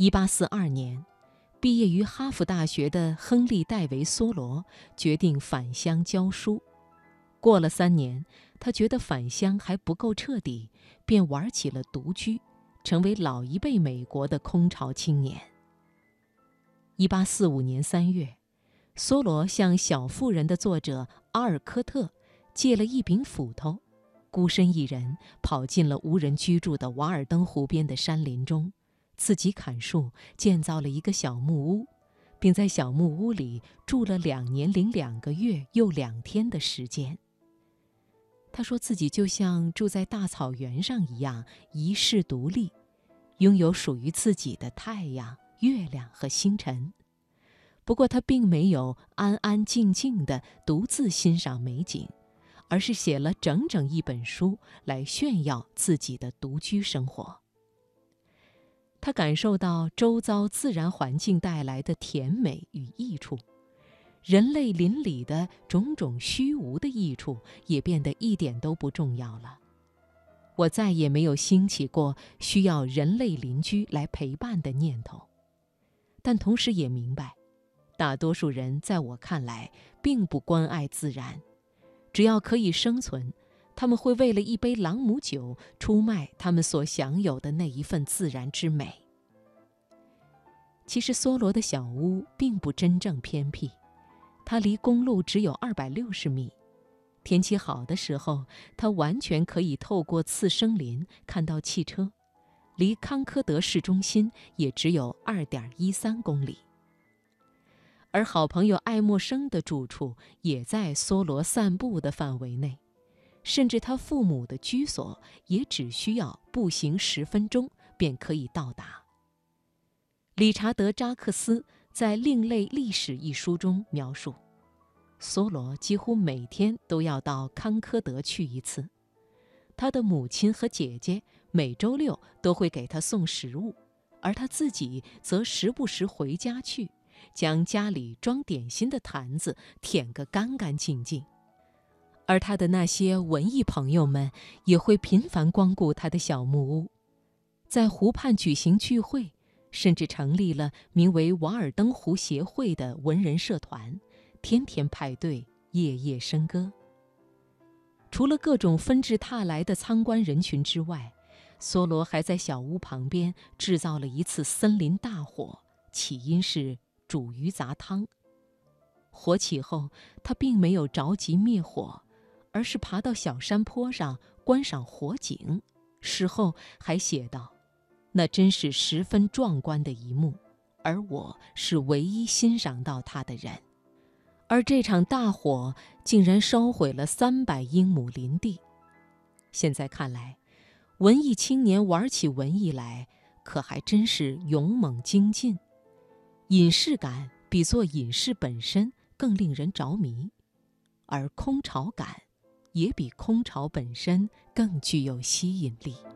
一八四二年，毕业于哈佛大学的亨利·戴维·梭罗决定返乡教书。过了三年，他觉得返乡还不够彻底，便玩起了独居，成为老一辈美国的空巢青年。一八四五年三月，梭罗向《小妇人》的作者阿尔科特借了一柄斧头，孤身一人跑进了无人居住的瓦尔登湖边的山林中，自己砍树，建造了一个小木屋，并在小木屋里住了两年零两个月又两天的时间。他说自己就像住在大草原上一样，一世独立，拥有属于自己的太阳、月亮和星辰。不过他并没有安安静静地独自欣赏美景，而是写了整整一本书来炫耀自己的独居生活。他感受到周遭自然环境带来的甜美与益处。人类邻里的种种虚无的益处也变得一点都不重要了。我再也没有兴起过需要人类邻居来陪伴的念头，但同时也明白，大多数人在我看来并不关爱自然。只要可以生存，他们会为了一杯朗姆酒出卖他们所享有的那一份自然之美。其实，梭罗的小屋并不真正偏僻。它离公路只有二百六十米，天气好的时候，它完全可以透过次生林看到汽车。离康科德市中心也只有二点一三公里。而好朋友爱默生的住处也在梭罗散步的范围内，甚至他父母的居所也只需要步行十分钟便可以到达。理查德·扎克斯。在《另类历史》一书中描述，梭罗几乎每天都要到康科德去一次。他的母亲和姐姐每周六都会给他送食物，而他自己则时不时回家去，将家里装点心的坛子舔个干干净净。而他的那些文艺朋友们也会频繁光顾他的小木屋，在湖畔举行聚会。甚至成立了名为“瓦尔登湖协会”的文人社团，天天派对，夜夜笙歌。除了各种纷至沓来的参观人群之外，梭罗还在小屋旁边制造了一次森林大火，起因是煮鱼杂汤。火起后，他并没有着急灭火，而是爬到小山坡上观赏火景，事后还写道。那真是十分壮观的一幕，而我是唯一欣赏到它的人。而这场大火竟然烧毁了三百英亩林地。现在看来，文艺青年玩起文艺来，可还真是勇猛精进。隐士感比做隐士本身更令人着迷，而空巢感也比空巢本身更具有吸引力。